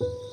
you